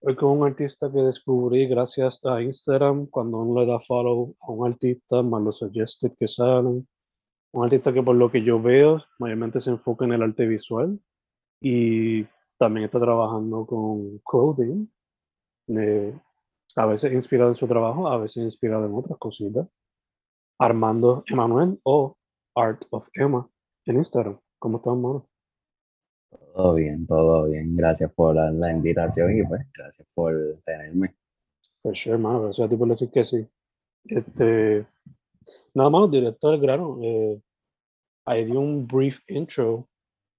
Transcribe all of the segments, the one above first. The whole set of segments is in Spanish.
hoy con un artista que descubrí gracias a Instagram, cuando uno le da follow a un artista, más los suggested que salen. Un artista que por lo que yo veo, mayormente se enfoca en el arte visual y también está trabajando con clothing, eh, a veces inspirado en su trabajo, a veces inspirado en otras cositas. Armando Emanuel o Art of Emma en Instagram. ¿Cómo estás, hermano? Todo bien, todo bien. Gracias por la, la invitación y pues gracias por tenerme. For sure, hermano. Gracias a ti por decir que sí. Este, nada más, directo del grano. Eh, ahí di un brief intro,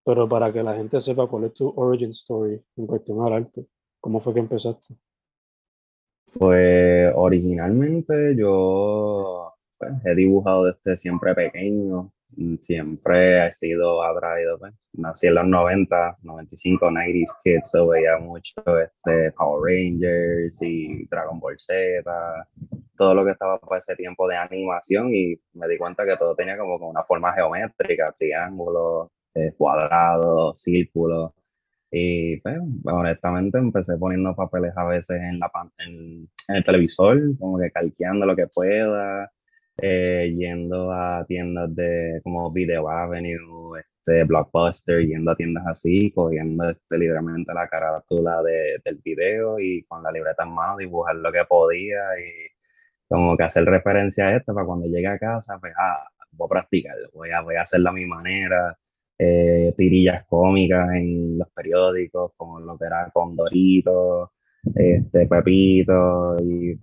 pero para que la gente sepa cuál es tu origin story en cuestión al arte. ¿Cómo fue que empezaste? Pues originalmente yo pues, he dibujado desde siempre pequeño, siempre he sido atraído, nací en los 90, 95, 90s kids, so veía mucho este, Power Rangers y Dragon Ball Z, todo lo que estaba por ese tiempo de animación y me di cuenta que todo tenía como una forma geométrica, triángulos, eh, cuadrados, círculos. Y pues, honestamente empecé poniendo papeles a veces en, la, en, en el televisor, como que calqueando lo que pueda, eh, yendo a tiendas de como Video Avenue, este, Blockbuster, yendo a tiendas así, cogiendo este, literalmente la carátula de, del video y con la libreta en mano dibujar lo que podía y como que hacer referencia a esto para cuando llegue a casa, pues ah, voy a practicar, voy a, voy a hacerlo a mi manera eh, tirillas cómicas en los periódicos, como lo que era Condorito, este, Pepito, y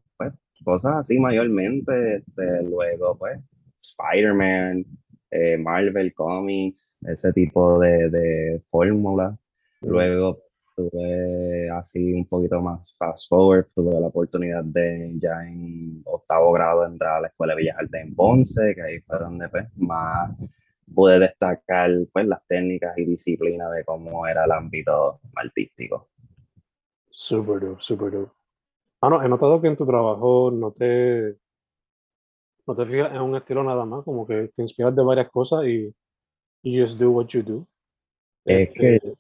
cosas así mayormente. Este, luego, pues, Spider-Man, eh, Marvel Comics, ese tipo de, de fórmula. Luego tuve así un poquito más fast forward, tuve la oportunidad de ya en octavo grado entrar a la Escuela de Bellas Artes en Ponce, que ahí fue donde pues, más pude destacar pues, las técnicas y disciplinas de cómo era el ámbito artístico. Super dope, super dope. Ah, no, he notado que en tu trabajo no te, no te fijas en un estilo nada más, como que te inspiras de varias cosas y you just do what you do. Es que, este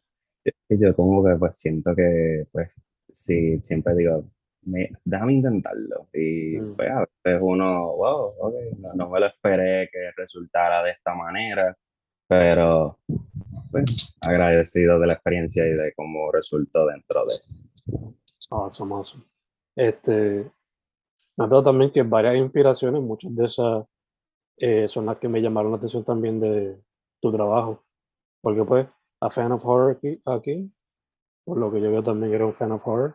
es que yo como que pues siento que pues sí, siempre digo, me, déjame intentarlo. Y Mm. pues a veces uno, wow, ok, no, no me lo esperé que resultara de esta manera, pero pues agradecido de la experiencia y de cómo resultó dentro de... Awesome, awesome. Este, me ha dado también que varias inspiraciones, muchas de esas eh, son las que me llamaron la atención también de tu trabajo. Porque pues, a fan of horror aquí, aquí, por lo que yo veo también era un fan of horror.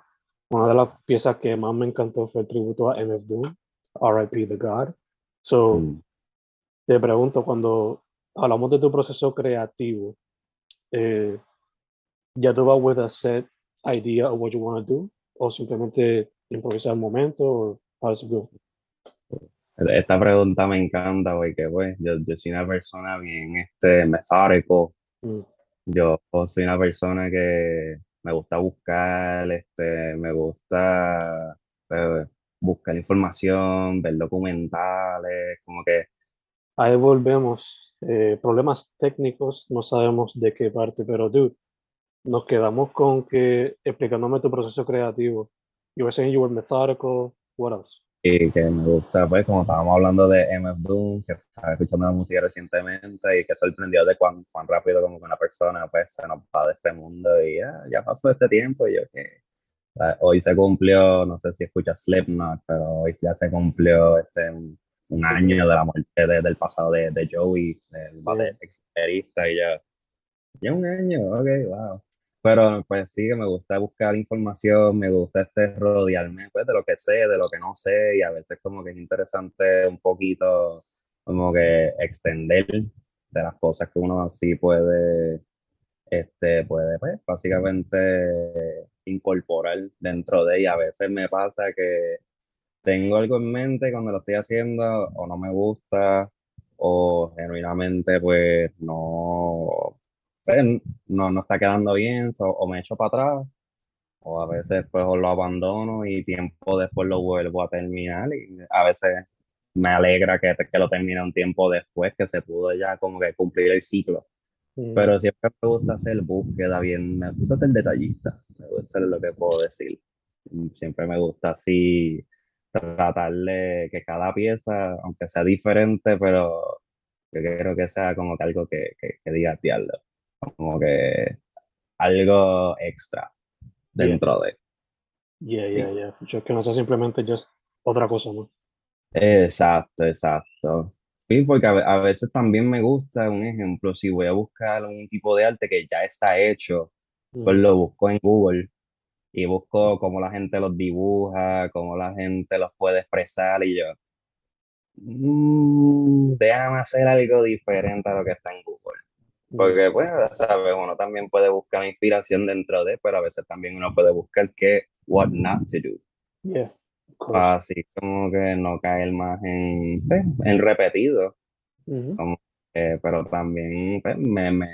Una de las piezas que más me encantó fue el tributo a MF Doom, R.I.P. The God. So, Mm. te pregunto, cuando hablamos de tu proceso creativo, eh, ¿ya tú vas with a set idea of what you want to do? ¿O simplemente improvisar al momento? ¿O how does it go? Esta pregunta me encanta porque pues yo, yo soy una persona bien este, metódico, Mm, yo soy una persona que me gusta buscar, este, me gusta eh, buscar información, ver documentales, como que Ahí volvemos. Eh, problemas técnicos, no sabemos de qué parte, pero dude, nos quedamos con que explicándome tu proceso creativo. You were saying you were methodical. What else? y que me gusta, pues, como estábamos hablando de MF Doom, que estaba escuchando la música recientemente y que sorprendió de cuán, cuán rápido como que una persona, pues, se nos va de este mundo y ya, ya pasó este tiempo y yo que hoy se cumplió, no sé si escuchas Slipknot, pero hoy ya se cumplió este un, un año de la muerte de, del pasado de, de Joey, del baterista y ya, ya un año, ok, wow. Pero pues sí, que me gusta buscar información, me gusta este rodearme pues, de lo que sé, de lo que no sé, y a veces como que es interesante un poquito como que extender de las cosas que uno así puede, este, puede pues, básicamente incorporar dentro de ella. A veces me pasa que tengo algo en mente cuando lo estoy haciendo o no me gusta o genuinamente pues no pues, no, no está quedando bien, o me echo para atrás, o a veces pues lo abandono y tiempo después lo vuelvo a terminar y a veces me alegra que, que lo termine un tiempo después, que se pudo ya como que cumplir el ciclo. Mm. Pero siempre me gusta hacer búsqueda bien, me gusta ser detallista, me gusta ser lo que puedo decir. Siempre me gusta así tratar de que cada pieza, aunque sea diferente, pero yo quiero que sea como que algo que, que, que diga diablo como que algo extra dentro de. Yeah, yeah, yeah. Yo que no sea simplemente just otra cosa, ¿no? Exacto, exacto. Sí, porque a, veces también me gusta, un ejemplo, si voy a buscar un tipo de arte que ya está hecho, pues lo busco en Google y busco cómo la gente los dibuja, cómo la gente los puede expresar y yo, mmm, déjame hacer algo diferente a lo que está en Google. Porque, pues, sabes, uno también puede buscar inspiración dentro de, pero a veces también uno puede buscar qué, what not to do. Yeah. Así como que no caer más en, pues, en repetido. pero también pues, me, me,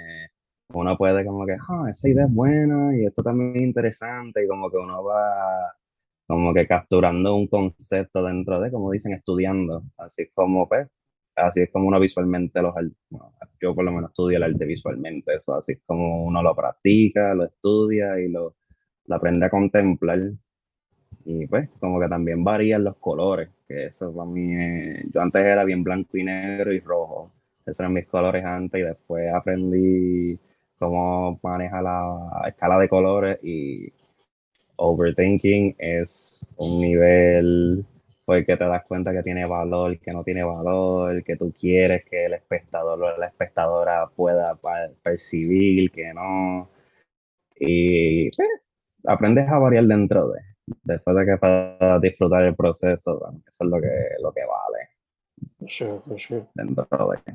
uno puede como que, ah, esa idea es buena y esto también es interesante y como que uno va como que capturando un concepto dentro de, como dicen, estudiando. Así como, pues, así es como uno visualmente los yo por lo menos estudio el arte visualmente, eso así es como uno lo practica, lo estudia y lo, lo aprende a contemplar. Y pues como que también varían los colores, que eso para mí yo antes era bien blanco y negro y rojo, esos eran mis colores antes y después aprendí cómo maneja la escala de colores y overthinking es un nivel porque te das cuenta que tiene valor, que no tiene valor, que tú quieres que el espectador o la espectadora pueda percibir, que no. Y pues, aprendes a variar dentro de, después de que para disfrutar el proceso, eso es lo que, lo que vale. Sure, sure. Dentro de.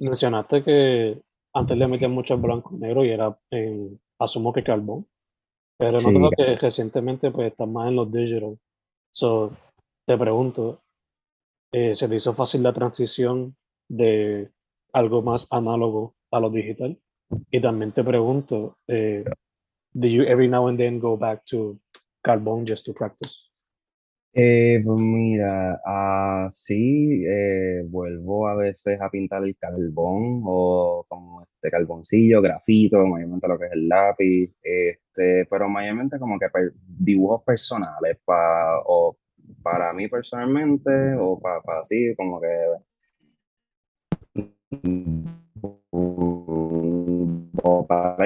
Mencionaste que antes le metían mucho blanco y negro y era, en, asumo que carbón, pero no creo que recientemente pues está más en los digital. So, te pregunto, eh, ¿se te hizo fácil la transición de algo más análogo a lo digital? Y también te pregunto, eh, ¿do you every now and then go back to carbon just to practice? Eh, pues mira, así eh, vuelvo a veces a pintar el carbón o como este carboncillo, grafito, mayormente lo que es el lápiz, este, pero mayormente como que dibujos personales pa, o para mí personalmente o para, para así, como que o para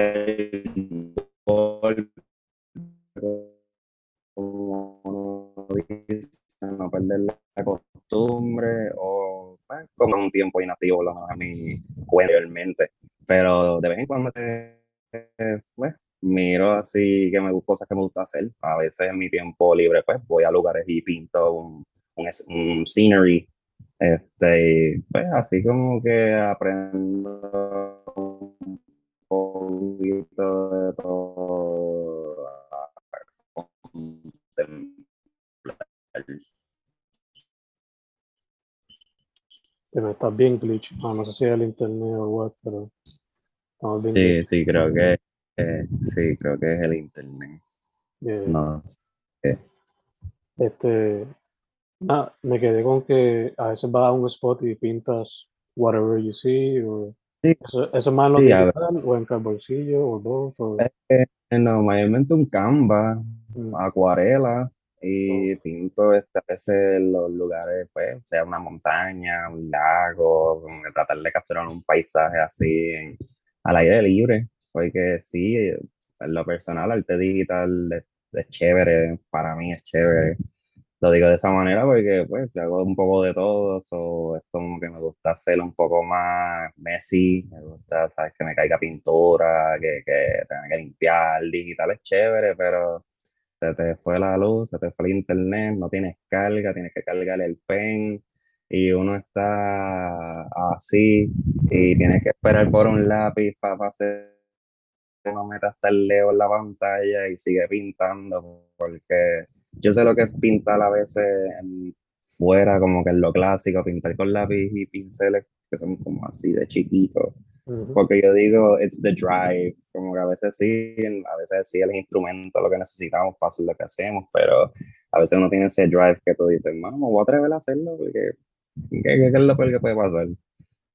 no perder la costumbre o pues, como un tiempo inactivo lo a mí realmente pero de vez en cuando pues, miro así que me gusta cosas que me gusta hacer. A veces en mi tiempo libre, pues voy a lugares y pinto un, un, scenery. Este, pues así como que aprendo un poquito de todo. Me estás bien glitch. Ah, no sé si es el internet o what, pero Sí, sí, creo que sí, creo que es el internet. No Este, Ah, me quedé con que a veces vas a un spot y pintas whatever you see, o Sí, eso, eso es más lo sí, ver, digital, o en carboncillo, o both, o... eh, no, mayormente un Canva, Mm, acuarela, y pinto este, a veces los lugares, pues, sea una montaña, un lago, que tratar de capturar un paisaje así en- al aire libre, porque sí, en lo personal, arte digital es, chévere, para mí es chévere. Lo digo de esa manera porque pues hago un poco de todo, so, es como que me gusta hacerlo un poco más messy, me gusta, sabes, que me caiga pintura, que, que tenga que limpiar, digital es chévere, pero se te fue la luz, se te fue el internet, no tienes carga, tienes que cargar el pen y uno está así y tienes que esperar por un lápiz para hacer no meta hasta el dedo en la pantalla y sigue pintando, porque yo sé lo que es pintar a veces fuera, como que en lo clásico, pintar con lápiz y pinceles que son como así de chiquitos. Porque yo digo, it's the drive, como que a veces sí, a veces sí el instrumento lo que necesitamos para hacer lo que hacemos, pero a veces uno tiene ese drive que tú dices, mano, me voy a atrever a hacerlo, porque ¿qué, qué- qué es lo peor que puede pasar?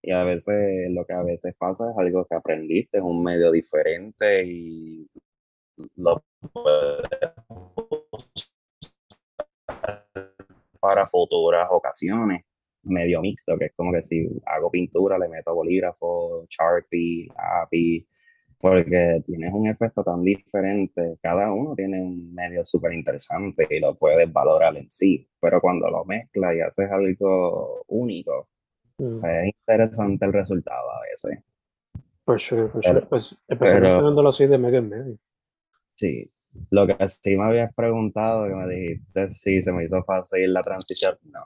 Y a veces lo que a veces pasa es algo que aprendiste, es un medio diferente y lo puedes para futuras ocasiones. Medio mixto, que es como que si hago pintura, le meto bolígrafo, Sharpie, lápiz, porque tienes un efecto tan diferente. Cada uno tiene un medio súper interesante y lo puedes valorar en sí, pero cuando lo mezclas y haces algo único, mm. pues es interesante el resultado a veces. For sure, for Pero, sure. Pues, especialmente pero así de medio en medio. sí, lo que sí me habías preguntado, que me dijiste si se me hizo fácil la transición, no.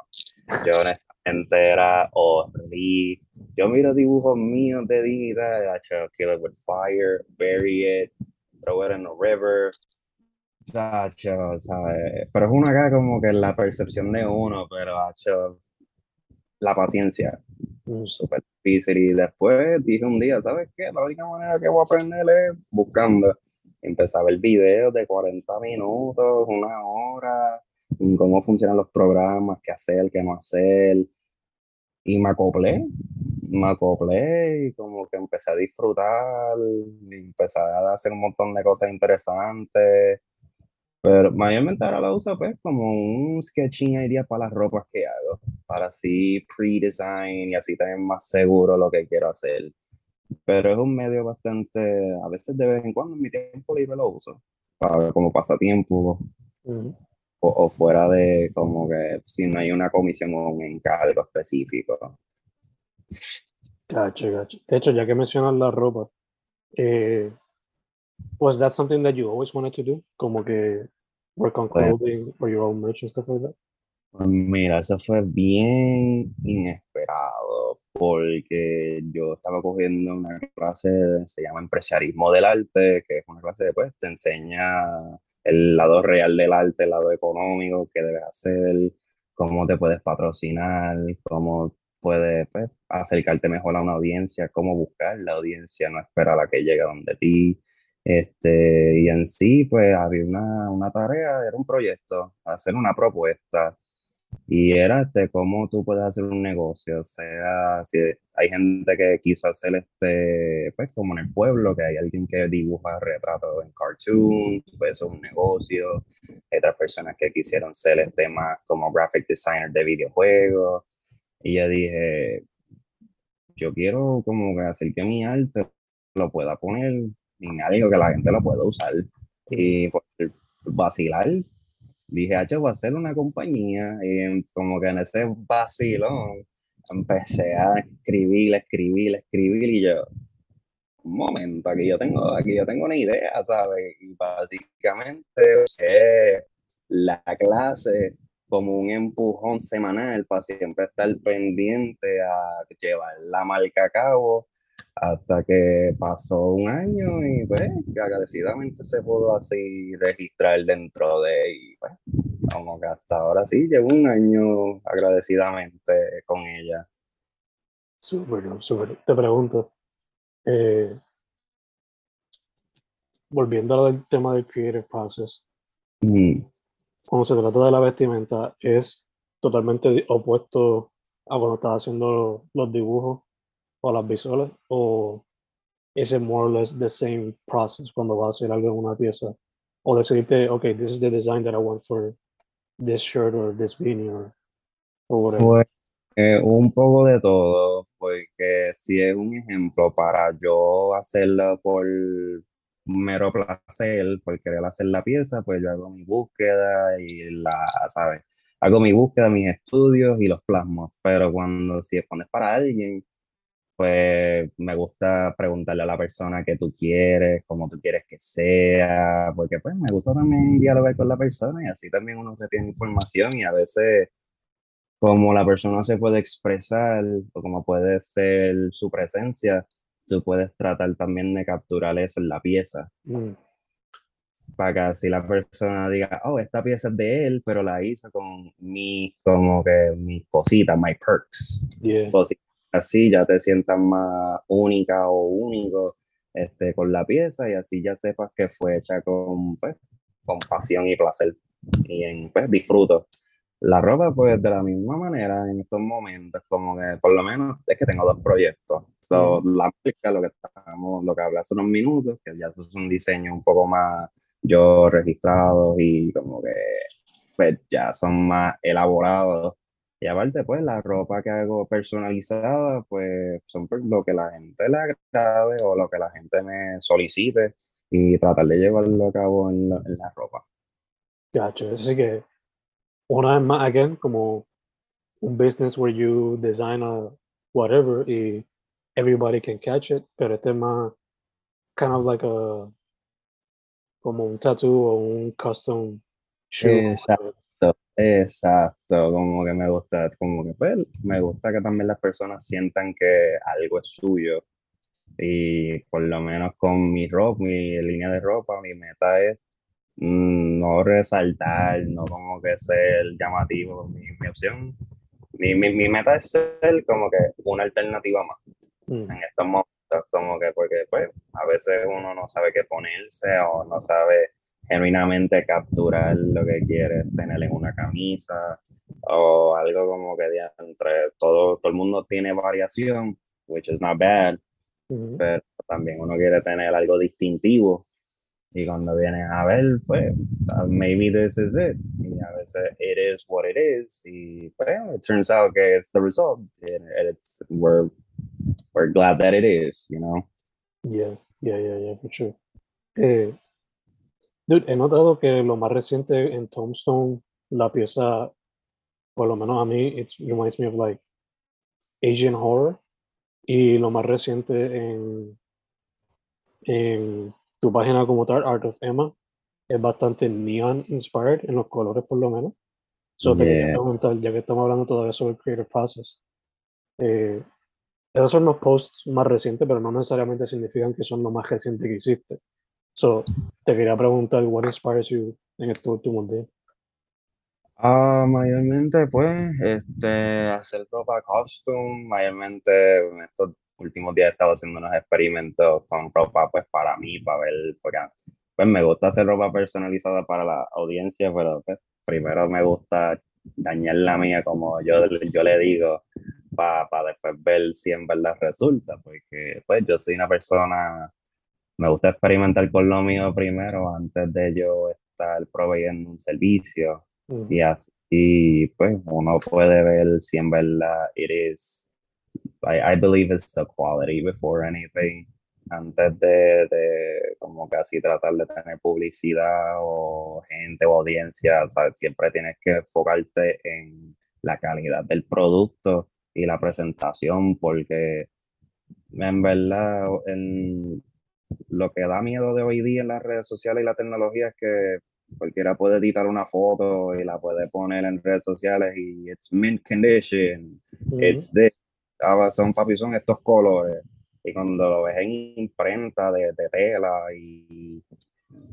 Yo honestamente era horrible. Yo miro dibujos míos de digital, hecho Kill It With Fire, Bury It, Throw It in a River, chacho, ¿sabes? Pero es una acá como que la percepción de uno, pero hecho la paciencia, Mm, súper difícil. Y después dije un día, ¿sabes qué? La única manera que voy a aprender es buscando. Empecé a ver videos de 40 minutos, una hora, cómo funcionan los programas, qué hacer, qué no hacer. Y me acoplé, me acoplé y como que empecé a disfrutar, y empecé a hacer un montón de cosas interesantes. Pero mayormente ahora la uso pues como un sketching idea para las ropas que hago, para así pre-design y así tener más seguro lo que quiero hacer. Pero es un medio bastante, a veces de vez en cuando en mi tiempo libre lo uso, para, como pasatiempo mm. o, o fuera de como que si no hay una comisión o un encargo específico. Gotcha, gotcha. De hecho, ya que mencionas la ropa, eh, was that something that you always wanted to do? Como que work on Pues, clothing or your own merch and stuff like that? pues mira, eso fue bien inesperado porque yo estaba cogiendo una clase, se llama Empresarismo del Arte, que es una clase que pues, te enseña el lado real del arte, el lado económico, qué debes hacer, cómo te puedes patrocinar, cómo puedes pues, acercarte mejor a una audiencia, cómo buscar la audiencia, no esperar a la que llegue donde ti. Este, y en sí, pues había una, una tarea, era un proyecto, hacer una propuesta. Y era este, cómo tú puedes hacer un negocio, o sea, si hay gente que quiso hacer este, pues como en el pueblo, que hay alguien que dibuja retratos en cartoon, pues eso es un negocio, hay otras personas que quisieron ser este más como graphic designer de videojuegos, y yo dije, yo quiero como que hacer que mi arte lo pueda poner en algo que la gente lo pueda usar, y por vacilar dije, yo voy a hacer una compañía y como que en ese vacilón empecé a escribir, escribir, escribir y yo, un momento, aquí yo tengo, aquí yo tengo una idea, ¿sabes? Y básicamente usé la clase como un empujón semanal para siempre estar pendiente a llevar la marca a cabo hasta que pasó un año y pues agradecidamente se pudo así registrar dentro de y pues como que hasta ahora sí llevo un año agradecidamente con ella. Súper, súper. Te pregunto, eh, volviendo al tema del creative process, Mm, cuando se trata de la vestimenta, ¿es totalmente opuesto a cuando estás haciendo los dibujos o las visuales? ¿O es more or less the same process cuando vas a hacer algo en una pieza? O decirte, ok, this is the design that I want for this shirt or this beanie or, or whatever. Pues eh, un poco de todo, porque si es un ejemplo para yo hacerlo por mero placer, por querer hacer la pieza, pues yo hago mi búsqueda y la, ¿sabes? Hago mi búsqueda, mis estudios y los plasmos, pero cuando si pones para alguien, pues me gusta preguntarle a la persona qué tú quieres, cómo tú quieres que sea, porque pues me gusta también dialogar con la persona y así también uno retiene información y a veces como la persona se puede expresar o como puede ser su presencia, tú puedes tratar también de capturar eso en la pieza. Mm, Para que así la persona diga, oh, esta pieza es de él, pero la hizo con mi, como que mis cositas, my perks. yeah. Cositas así ya te sientas más única o único este, con la pieza y así ya sepas que fue hecha con, pues, con pasión y placer y en, pues, disfruto. La ropa, pues, de la misma manera en estos momentos, como que por lo menos es que tengo dos proyectos. So, la marca, lo que estamos, lo que hablé hace unos minutos, que ya es un diseño un poco más yo registrado y como que pues ya son más elaborados. Y aparte, pues la ropa que hago personalizada, pues son por lo que la gente le agrade o lo que la gente me solicite y tratar de llevarlo a cabo en la, en la ropa. Gotcha. Así que una vez más, again, como un business where you design a whatever y everybody can catch it, pero este es más kind of like a como un tattoo o un custom shoe. Exacto. Exacto, como que me gusta, como que pues, me gusta que también las personas sientan que algo es suyo. Y por lo menos con mi ropa, mi línea de ropa, mi meta es mm, no resaltar, no como que ser llamativo, mi, mi opción, mi, mi, mi meta es ser como que una alternativa más Mm, en estos momentos, como que porque pues a veces uno no sabe qué ponerse o no sabe genuinamente capturar lo que quiere tener en una camisa o algo como que entre todo, todo el mundo tiene variación, which is not bad, ujú. pero también uno quiere tener algo distintivo y cuando vienen a ver, pues, uh, maybe this is it. Y a veces it is what it is. Y pues, it turns out que it's the result. And it's, we're, we're glad that it is, you know? Yeah, yeah, yeah, yeah, for sure. Eh, dude, he notado que lo más reciente en Tombstone, la pieza, por lo menos a mí, it reminds me of like Asian horror. Y lo más reciente en, en tu página como tal, Art of Emma, es bastante neon inspired en los colores por lo menos. So te quería Yeah. preguntar, ya que estamos hablando todavía sobre el creative process, eh, esos son los posts más recientes, pero no necesariamente significan que son los más recientes que hiciste. So, te quería preguntar, what inspires you en estos últimos días? Ah, mayormente, pues, este, hacer ropa custom, mayormente en estos últimos días he estado haciendo unos experimentos con ropa, pues, para mí, para ver, porque, pues, me gusta hacer ropa personalizada para la audiencia, pero, pues, primero me gusta dañar la mía, como yo, yo le digo, para después ver si en verdad resulta, porque, pues, yo soy una persona, me gusta experimentar con lo mío primero, antes de yo estar proveyendo un servicio. Y así, pues, uno puede ver si en verdad it is. I, I believe it's the quality before anything. Antes de, de como casi tratar de tener publicidad o gente o audiencia, siempre tienes que enfocarte en la calidad del producto y la presentación, porque en verdad, en lo que da miedo de hoy día en las redes sociales y la tecnología es que cualquiera puede editar una foto y la puede poner en redes sociales y it's mint condition, ujú, it's this, ah, son papi, son estos colores. Y cuando lo ves en imprenta de, de tela y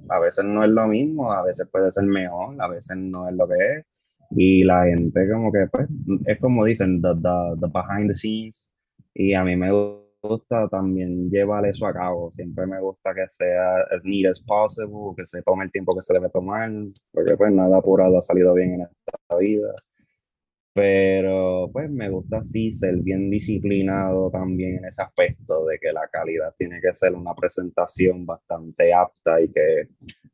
a veces no es lo mismo, a veces puede ser mejor, a veces no es lo que es. Y la gente como que, pues, es como dicen, the, the, the behind the scenes. Y a mí me gusta también llevar eso a cabo. Siempre me gusta que sea as neat as possible, que se tome el tiempo que se debe tomar, porque pues nada apurado ha salido bien en esta vida. pero pues me gusta así ser bien disciplinado también en ese aspecto de que la calidad tiene que ser una presentación bastante apta y que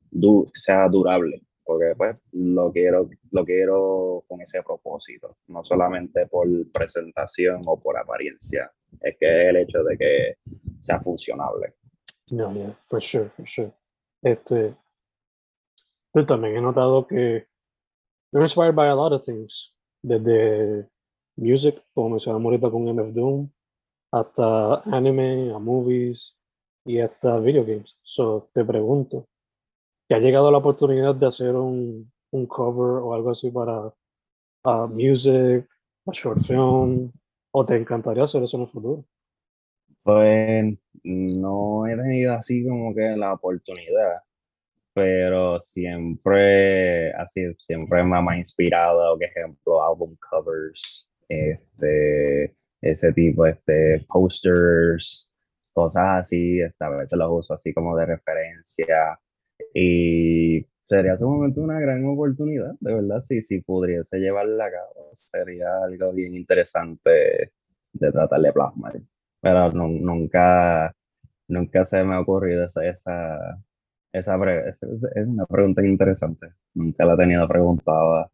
du sea durable, porque pues lo quiero, lo quiero con ese propósito, no solamente por presentación o por apariencia, es que el hecho de que sea funcionable. No, yeah, for sure, for sure. Este, yo también he notado que you're inspired by a lot of things desde music, como mencionamos ahorita con MF Doom, hasta anime, a movies y hasta video games. So, te pregunto, ¿te ha llegado la oportunidad de hacer un, un cover o algo así para uh, music, a short film, o te encantaría hacer eso en el futuro? Pues no he tenido así como que la oportunidad pero siempre, así, siempre me ha inspirado, por ejemplo, album covers, este, ese tipo, este, posters, cosas así, a veces los uso así como de referencia, y sería sumamente una gran oportunidad, de verdad, si, si pudiese llevarla a cabo, sería algo bien interesante de tratar de plasmar, pero nunca, nunca se me ha ocurrido esa, esa esa, es una pregunta interesante. Nunca la he tenido preguntada.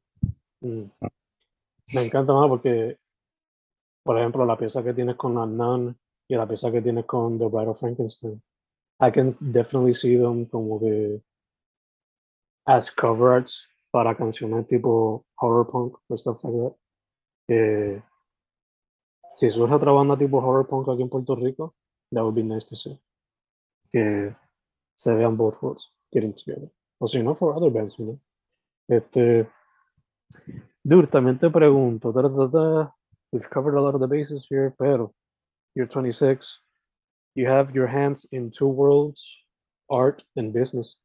Mm. Me encanta más porque, por ejemplo, la pieza que tienes con Adnan y la pieza que tienes con The Bride of Frankenstein, I can definitely see them como que as cover arts para canciones tipo horror punk o stuff like that. Que si surge otra banda tipo horror punk aquí en Puerto Rico, that would be nice to see. Que se vean both worlds getting together. O si no, for other bands, you. Este, también te pregunto, we've covered a lot of the bases here, pero you're 26, you have your hands in two worlds, art and business.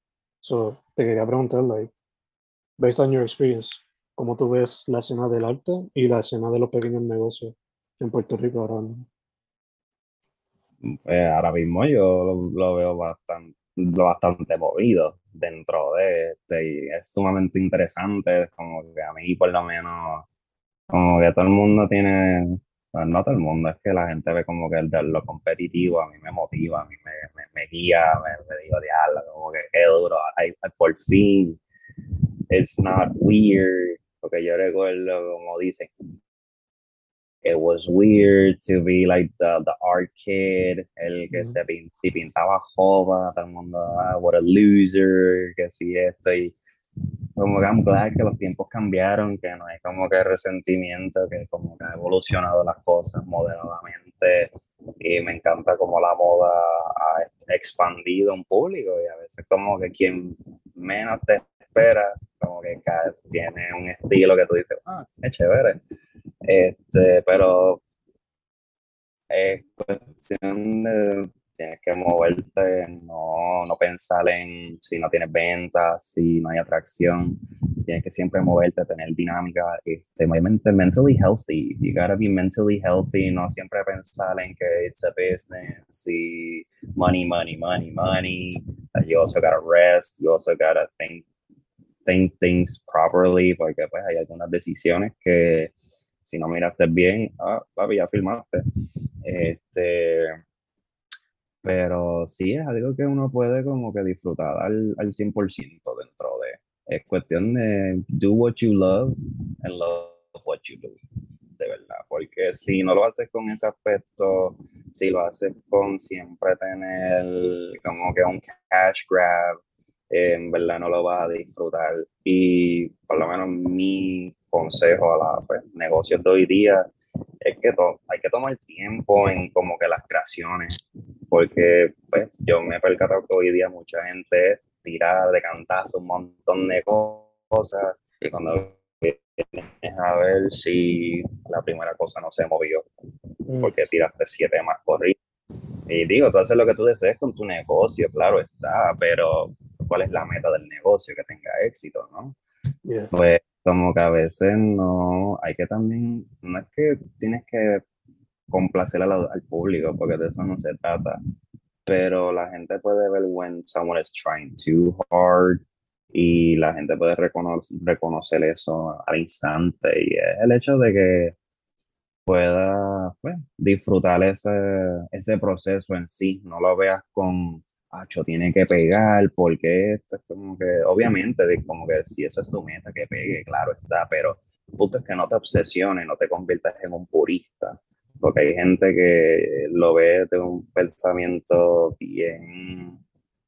So, te quería preguntar, like, based on your experience, ¿cómo tú ves la escena del arte y la escena de los pequeños negocios en Puerto Rico ahora mismo? Eh, ahora mismo yo lo, lo veo bastante bastante movido dentro de este y es sumamente interesante, como que a mí por lo menos, como que todo el mundo tiene, no todo el mundo, es que la gente ve como que el, lo competitivo a mí me motiva, a mí me, me, guía, me, me digo, diablo, como que qué duro, por fin, it's not weird, porque yo recuerdo como dicen, it was weird to be like the, the art kid, el que se pintaba joven, todo el mundo, ah, what a loser, que sí esto, y como que I'm glad que los tiempos cambiaron, que no hay como que resentimiento, que como que ha evolucionado las cosas moderadamente, y me encanta como la moda ha expandido un público, y a veces como que quien menos te espera, como que tiene un estilo que tú dices, ah, es chévere este, pero es cuestión de tienes que moverte, no, no pensar en si no tienes ventas, si no hay atracción. Tienes que siempre moverte, tener dinámica, este, mentally healthy. You gotta be mentally healthy, no siempre pensar en que it's a business, y money, money, money, money. You also gotta rest, you also gotta think, think things properly, porque pues hay algunas decisiones que si no miraste bien, ah, papi, ya filmaste. Este, pero sí es algo que uno puede como que disfrutar al, al 100% dentro de. Es cuestión de do what you love and love what you do. De verdad, porque si no lo haces con ese aspecto, si lo haces con siempre tener como que un cash grab, en verdad no lo vas a disfrutar. Y por lo menos mi consejo a los pues, negocios de hoy día es que hay que tomar tiempo en como que las creaciones, porque pues yo me he percatado que hoy día mucha gente tira de cantazo un montón de cosas y cuando vienes a ver si la primera cosa no se movió, mm. porque tiraste siete más corridos. Y digo, tú haces lo que tú desees con tu negocio, claro está, pero ¿cuál es la meta del negocio? Que tenga éxito, ¿no? Pues como que a veces no, hay que también, no es que tienes que complacer al, al público, porque de eso no se trata, pero la gente puede ver when someone is trying too hard y la gente puede reconocer, reconocer eso al instante y es el hecho de que pueda pues, disfrutar ese, ese proceso en sí, no lo veas con, acho, tiene que pegar, porque esto es como que, obviamente, como que si esa es tu meta, que pegue, claro está, pero el punto es que no te obsesiones, no te conviertas en un purista, porque hay gente que lo ve de un pensamiento bien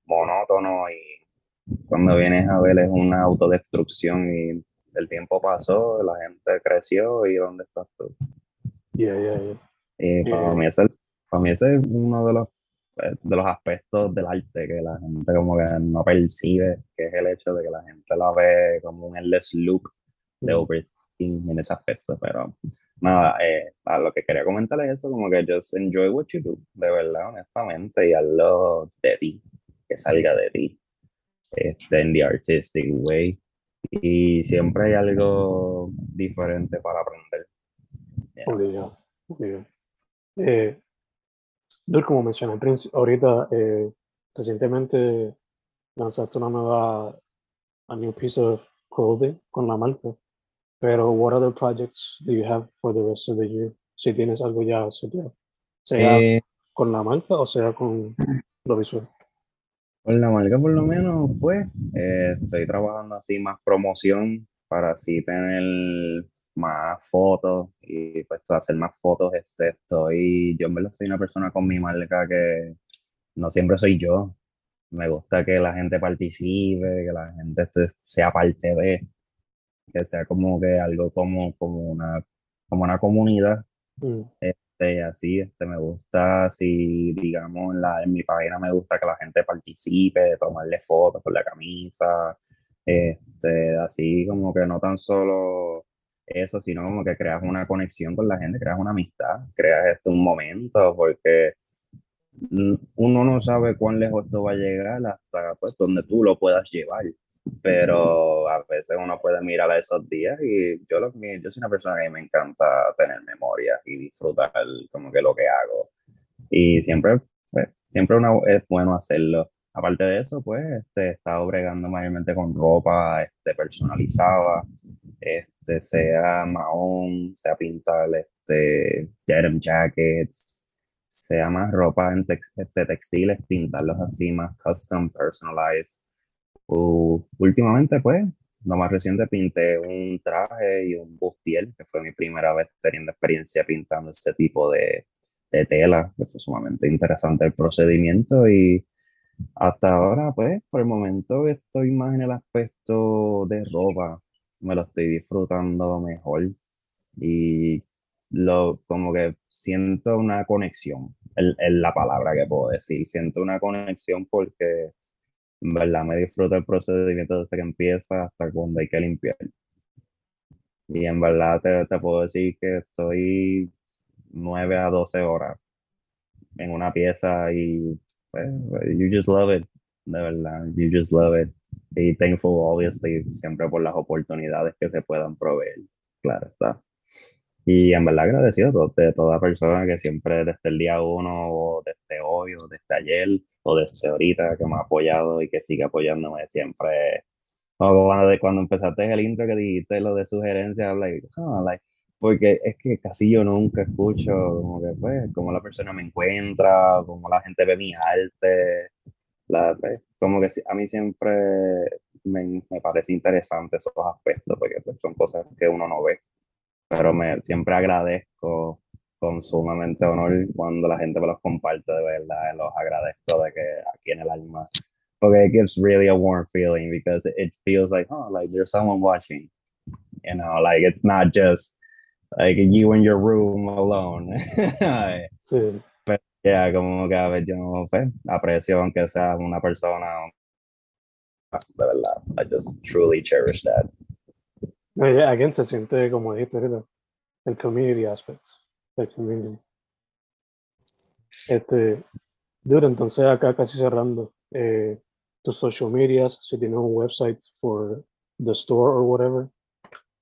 monótono y cuando vienes a ver es una autodestrucción y el tiempo pasó, la gente creció y ¿dónde estás tú? Yeah, yeah, yeah. Y para, mí ese, para mí ese es uno de los, de los aspectos del arte que la gente como que no percibe, que es el hecho de que la gente la ve como un endless loop de Mm. overthinking en ese aspecto, pero nada, eh, a lo que quería comentar es eso, como que just enjoy what you do, de verdad, honestamente, y hazlo de ti, que salga de ti, este, en the artistic way, y siempre hay algo diferente para aprender. Yeah. Obligado, obligado. Eh, como mencioné ahorita, eh, recientemente lanzaste una nueva, a new piece of clothing con la marca. Pero, what other projects do you have for the rest of the year? Si tienes algo ya seteado, sea Eh, con la marca o sea con lo visual. Con la marca por lo menos, pues, eh, estoy trabajando así más promoción para así tener más fotos y pues hacer más fotos. Este, estoy, yo en verdad soy una persona con mi marca que no siempre soy yo. Me gusta que la gente participe, que la gente este, sea parte de, que sea como que algo como, como una, como una comunidad. Mm, Este, así, este, me gusta, si digamos en, la, en mi página me gusta que la gente participe, tomarle fotos con la camisa, este, así como que no tan solo eso, sino como que creas una conexión con la gente, creas una amistad, creas este, un momento, porque uno no sabe cuán lejos esto va a llegar hasta pues donde tú lo puedas llevar. Pero a veces uno puede mirar a esos días y yo, lo, yo soy una persona que me encanta tener memorias y disfrutar como que lo que hago. Y siempre, pues, siempre una- es bueno hacerlo. Aparte de eso, pues, este, he estado bregando mayormente con ropa este, personalizada, este, sea mahón, sea pintar este, denim jackets, sea más ropa en tex- este, textiles, pintarlos así más custom, personalized. U- últimamente, pues, lo más reciente pinté un traje y un bustier, que fue mi primera vez teniendo experiencia pintando ese tipo de, de tela, que fue sumamente interesante el procedimiento y hasta ahora, pues, por el momento estoy más en el aspecto de ropa, me lo estoy disfrutando mejor. Y lo, como que siento una conexión, es la palabra que puedo decir, siento una conexión porque en verdad me disfruto el procedimiento desde que empieza hasta cuando hay que limpiar. Y en verdad te, puedo decir que estoy 9 a 12 horas en una pieza y you just love it, de verdad, you just love it. Y thankful, obviously, siempre por las oportunidades que se puedan proveer, claro está. Y en verdad agradecido de toda persona que siempre desde el día uno, o desde hoy, o desde ayer, o desde ahorita, que me ha apoyado y que sigue apoyándome siempre. Cuando, cuando empezaste el intro que dijiste lo de sugerencias, like, ah, like, porque es que casi yo nunca escucho como que pues, cómo la persona me encuentra, cómo la gente ve mi arte, la, pues, como que a mí siempre me, me parece interesante esos aspectos, porque pues, son cosas que uno no ve pero me, siempre agradezco con sumamente honor cuando la gente me los comparte de verdad, los agradezco de que aquí en el alma, porque it gives really a warm feeling because it, feels like, oh, like there's someone watching, you know, like it's not just like you in your room alone. Sí, Pero yeah, como que a ver, yo pues, aprecio aunque sea una persona, de verdad, I just truly cherish that. No, y again, se siente, como dijiste ahorita, el community aspect, el community. Este, dude, entonces acá casi cerrando, eh, tus social medias, si tienes un website for the store or whatever,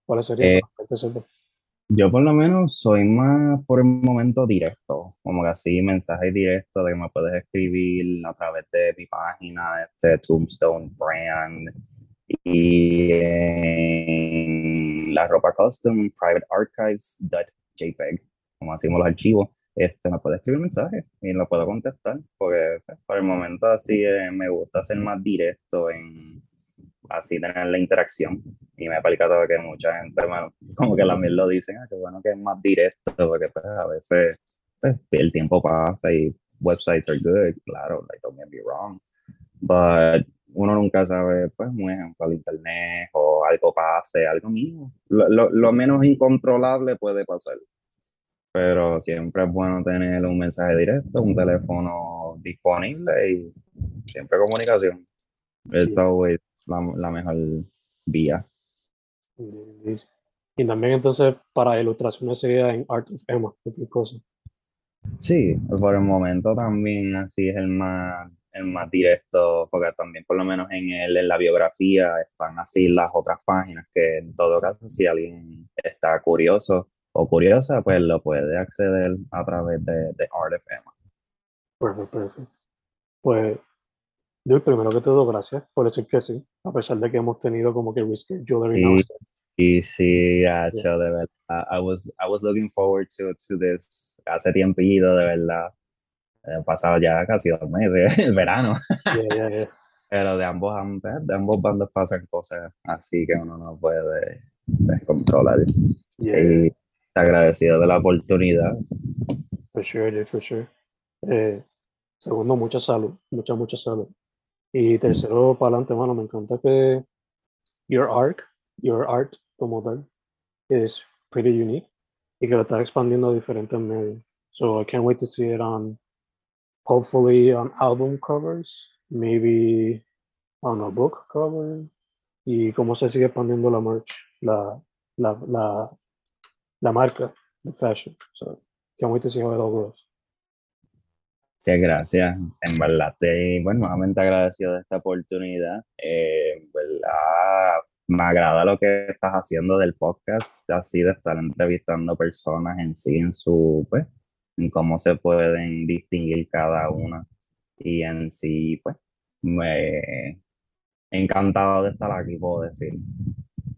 ¿cuál sería? Eh, Yo por lo menos soy más por el momento directo, como que así mensajes directos de que me puedes escribir a través de mi página, este Tombstone Brand, Y la ropa custom, privatearchives.jpg, como hacemos los archivos, este, me puede escribir mensaje y lo puedo contestar, porque pues, por el momento así eh, me gusta ser más directo en así tener la interacción. Y me ha explicado que mucha gente, bueno, como que también lo dicen, ah, que bueno que es más directo, porque pues, a veces pues, el tiempo pasa y websites are good, claro, like don't get me wrong, but uno nunca sabe, pues, un ejemplo, al internet o algo pase, algo mismo. Lo, lo, lo menos incontrolable puede pasar pero siempre es bueno tener un mensaje directo, un teléfono disponible y siempre comunicación. Es always la, la, mejor vía. Y también entonces para ilustraciones sería en Art of Emma, cosa. Sí, por el momento también así es el más, el más directo, porque también por lo menos en, el, en la biografía están así las otras páginas que en todo caso si alguien está curioso o curiosa, pues lo puede acceder a través de, de Art of Emma. Perfecto, perfecto. Pues, yo primero que todo, gracias por decir que sí, a pesar de que hemos tenido como que reschedule y, y sí, de verdad. I was, I was looking forward to, to this hace tiempito, de verdad. He pasado ya casi dos meses, el verano. Yeah, yeah, Pero de ambos, de ambos bandos pasan cosas así que uno no puede descontrolar. Y, agradecido de la oportunidad. For sure, for sure. Eh, segundo, mucha salud, mucha, mucha salud. Y tercero, para adelante, mano, me encanta que your art, your art como tal, is pretty unique y que lo estás expandiendo a diferentes medios. So I can't wait to see it on, hopefully on album covers, maybe on a book cover, y cómo se sigue expandiendo la merch, la, la, la la marca de fashion. So, can't wait to see how it all goes. Muchas gracias. En verdad, estoy, bueno, nuevamente agradecido de esta oportunidad. Eh, verdad, me agrada lo que estás haciendo del podcast, así de estar entrevistando personas en sí, en su, pues, en cómo se pueden distinguir cada una. Y en sí, pues, me encantado de estar aquí, puedo decir.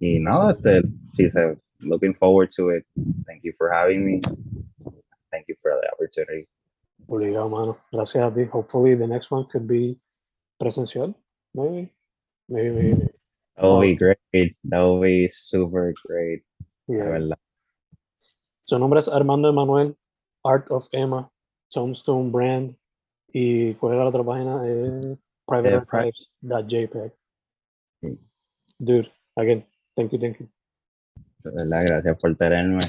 Y nada, este, se looking forward to it. Thank you for having me. Thank you for the opportunity. Obligado, mano. Gracias a ti. Hopefully the next one could be presencial, maybe. Maybe, maybe. That would be great. That would be super great. Yeah. Su nombre es Armando Emanuel, Art of Emma, Tombstone Brand. ¿Y cuál era la otra página? Eh, privatearchives.jpg. Sí. Dude, again, thank you, thank you. De verdad, gracias por tenerme.